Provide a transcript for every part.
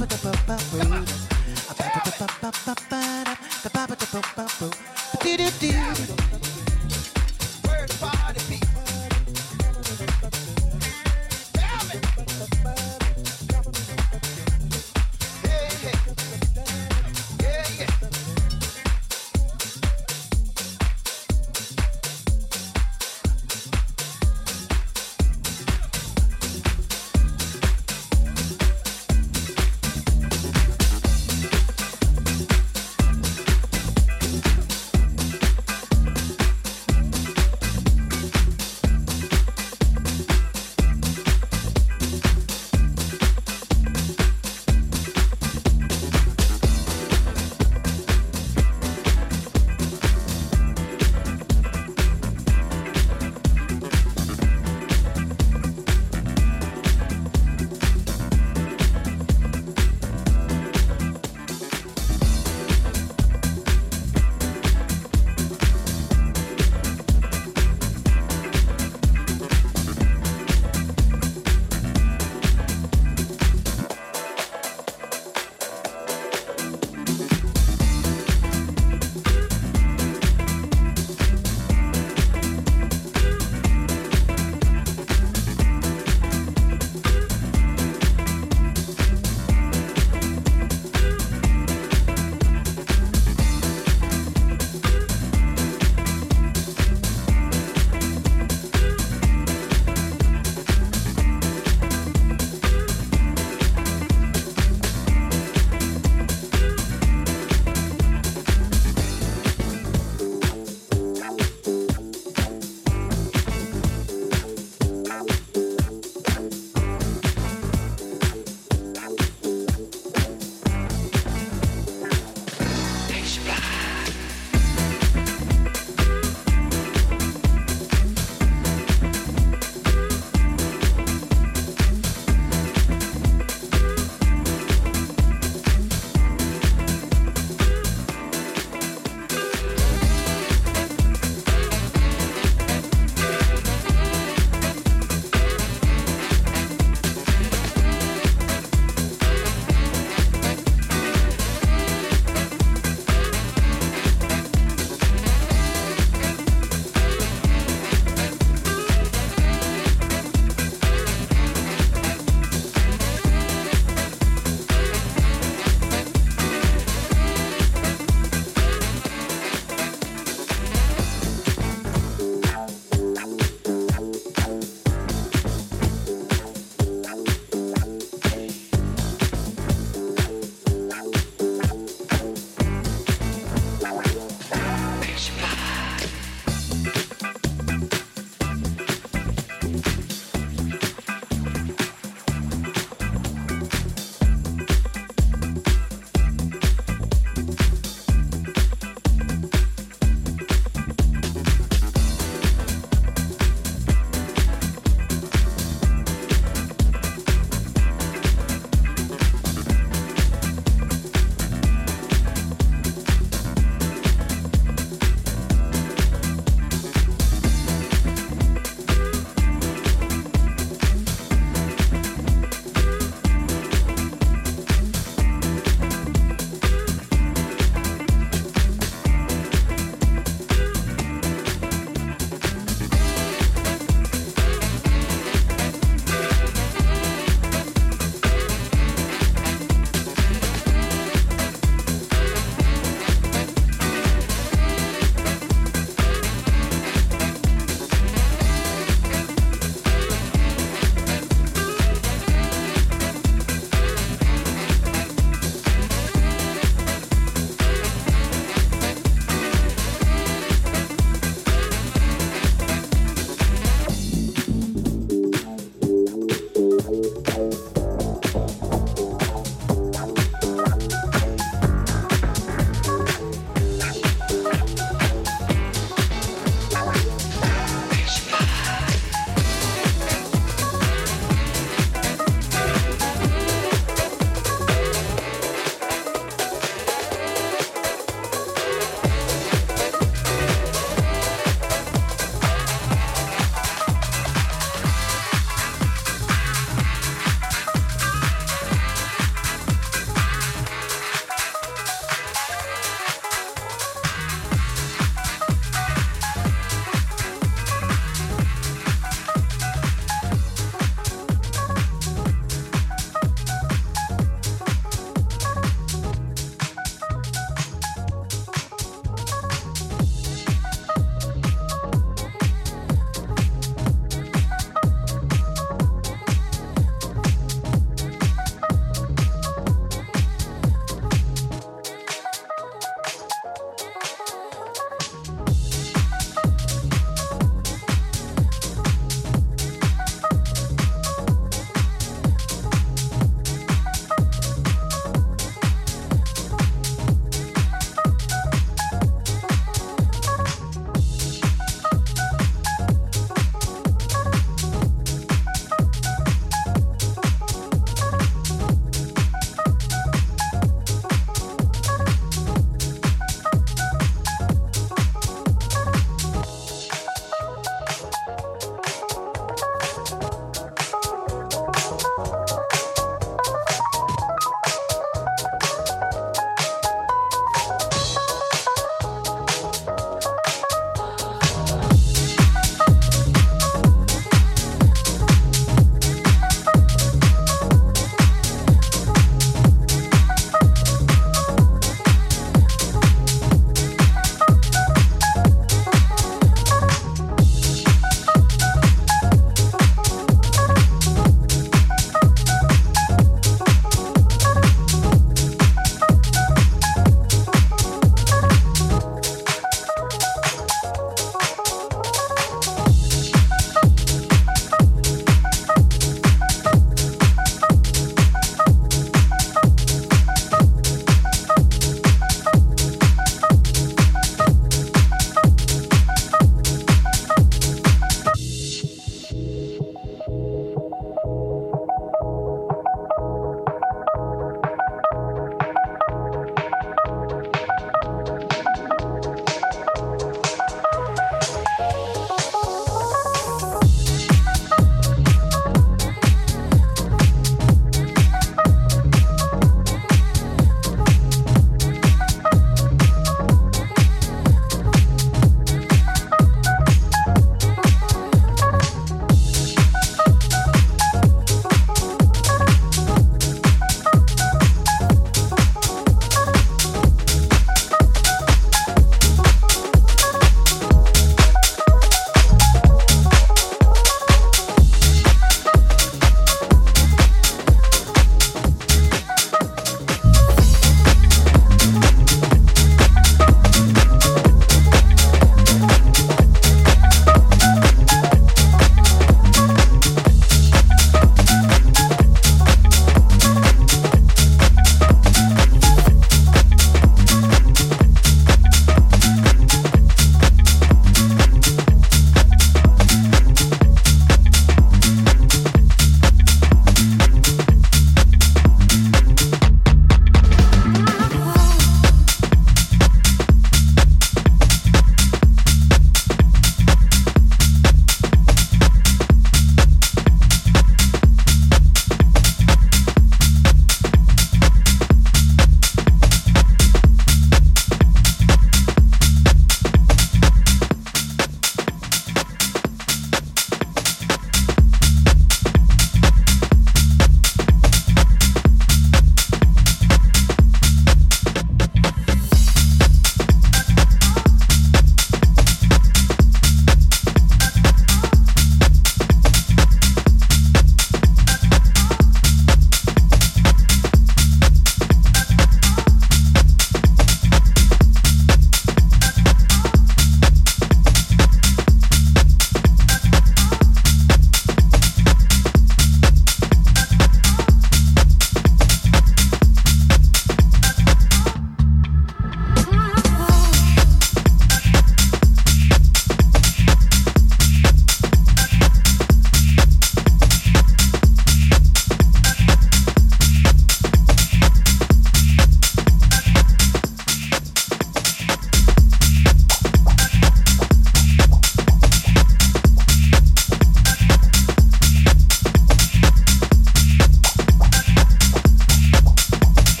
Do do do.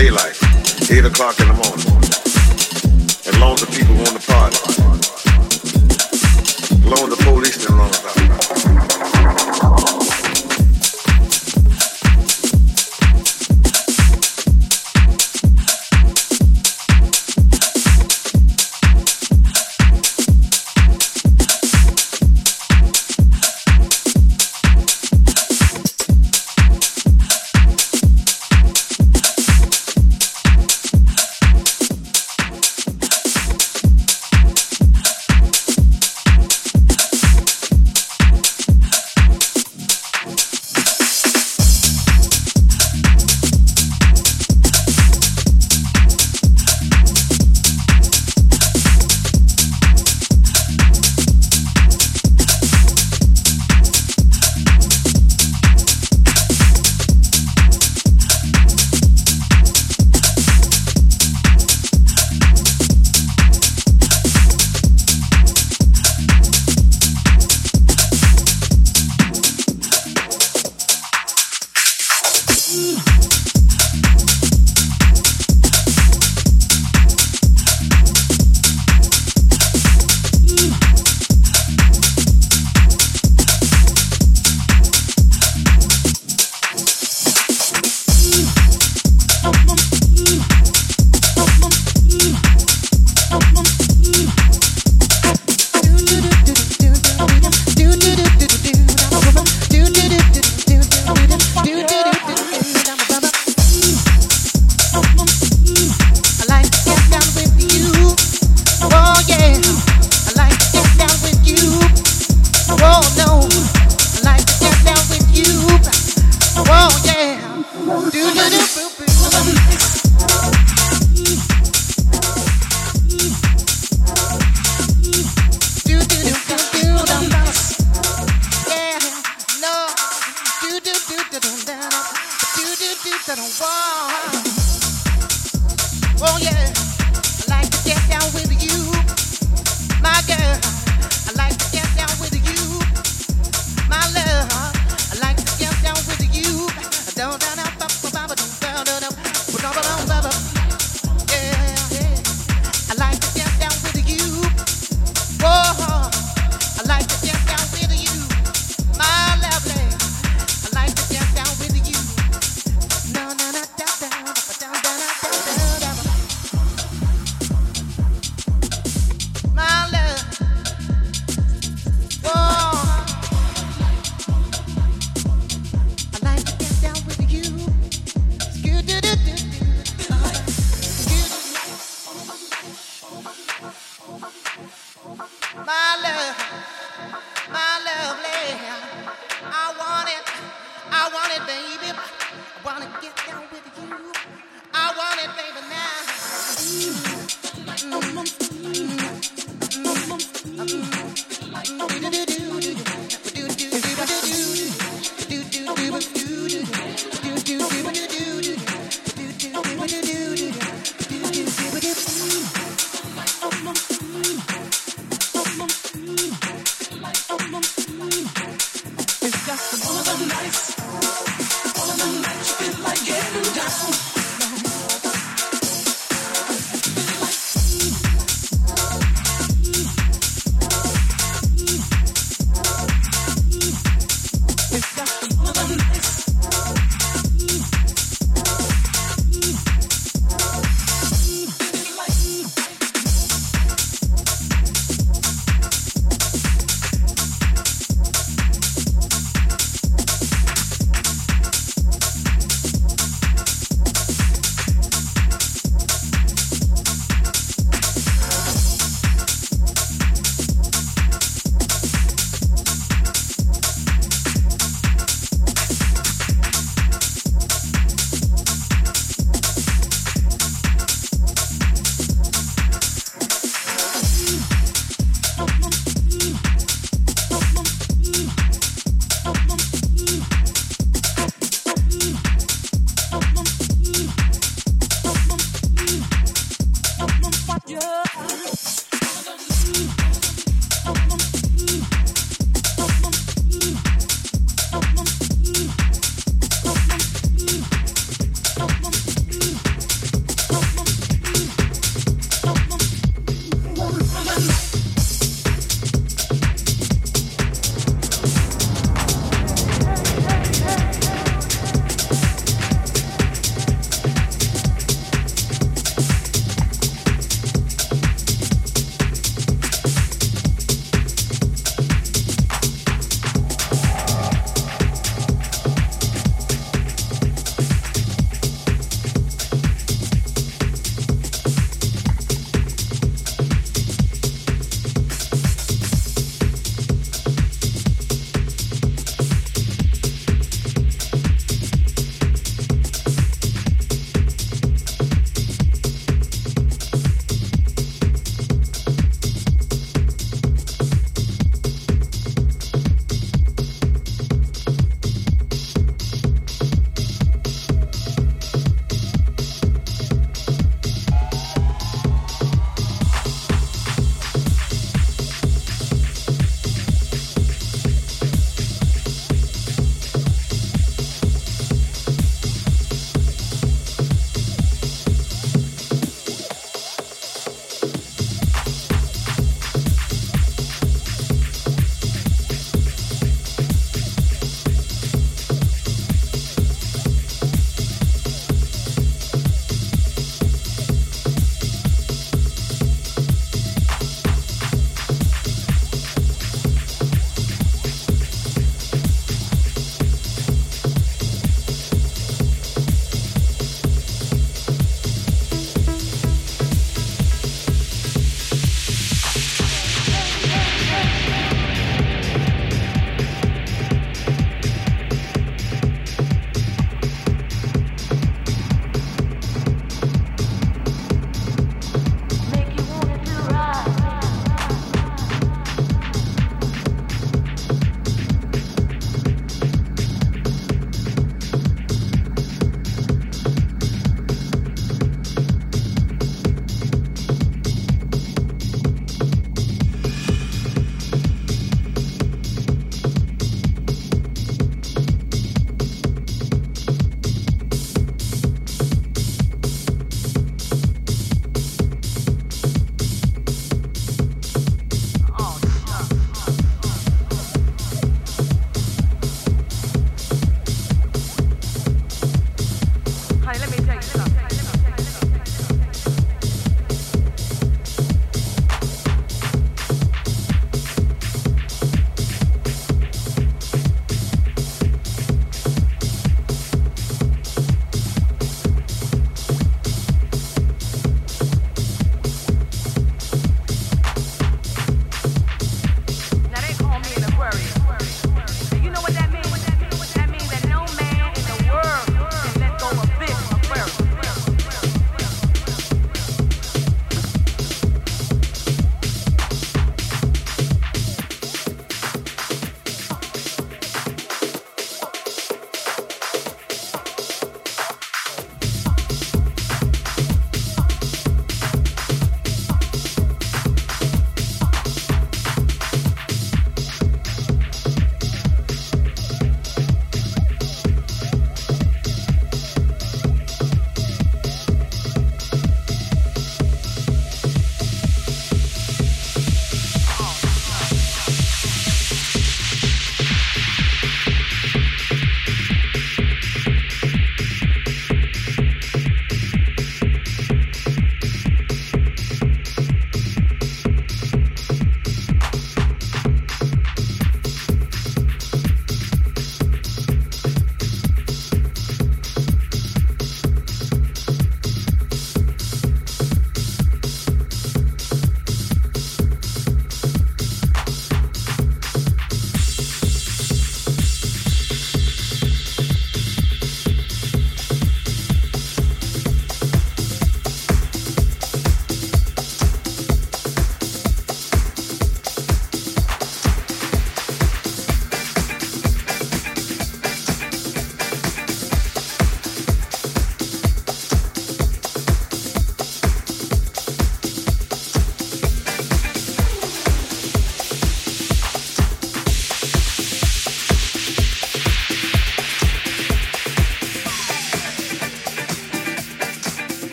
daylight, 8 o'clock in the morning. And lots of people want to party.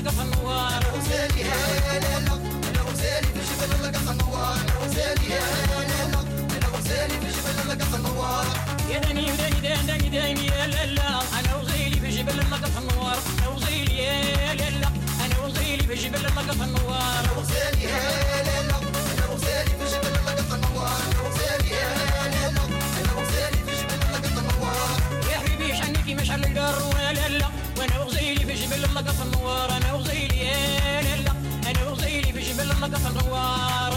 جبل لقف النوار وزيلي يا دني دني دني دني يا لالا أنا وزيلي في جبل لقف النوار وزيلي يا لالا بجبل اللقط النوار أنا وزيلي أنا وزيلي بجبل اللقط النوار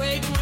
wait.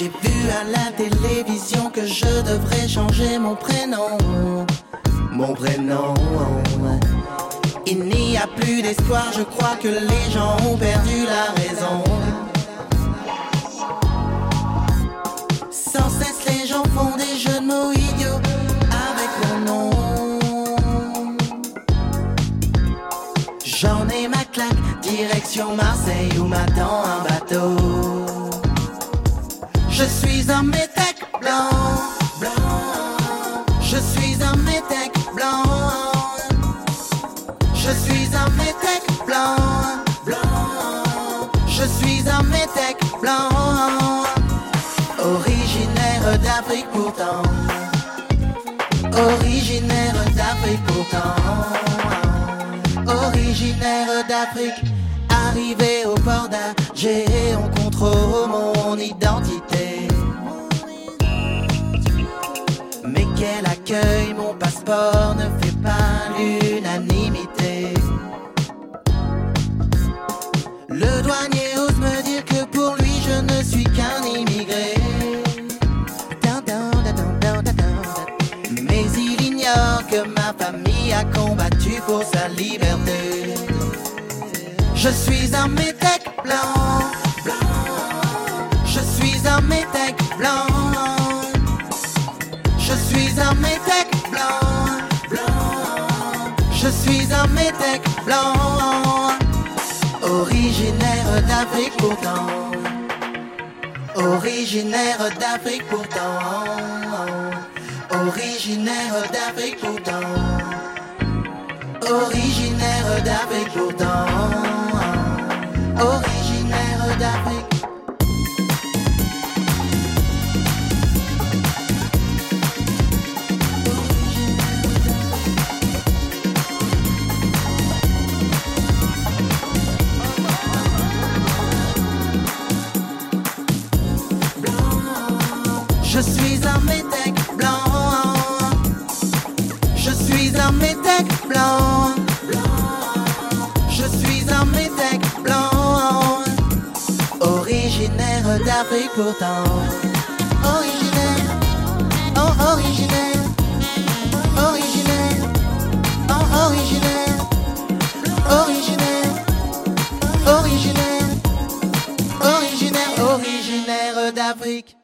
J'ai vu à la télévision que je devrais changer mon prénom. Mon prénom. Il n'y a plus d'espoir, je crois que les gens ont perdu la raison. Sans cesse, les gens font des jeux de mots idiots avec mon nom. J'en ai ma claque, direction Marseille où m'attend un bateau. Je suis un métèque blanc, blanc. Je suis un métèque blanc. Je suis un métèque blanc, blanc. Je suis un métèque blanc. Originaire d'Afrique pourtant. Originaire d'Afrique pourtant. Originaire d'Afrique. Arrivé au port d'Alger, combattu pour sa liberté. Je suis un métèque blanc. Je suis un métèque blanc. Je suis un métèque blanc, blanc. Je suis un métèque blanc. Originaire d'Afrique pourtant. Originaire d'Afrique pourtant. Originaire d'Afrique pourtant. Originaire d'Afrique pourtant. Je suis un métèque blanc. Originaire d'Afrique pourtant. Originaire. Oh, originaire. Originaire. Oh, originaire. Originaire. Originaire. Originaire. Originaire d'Afrique.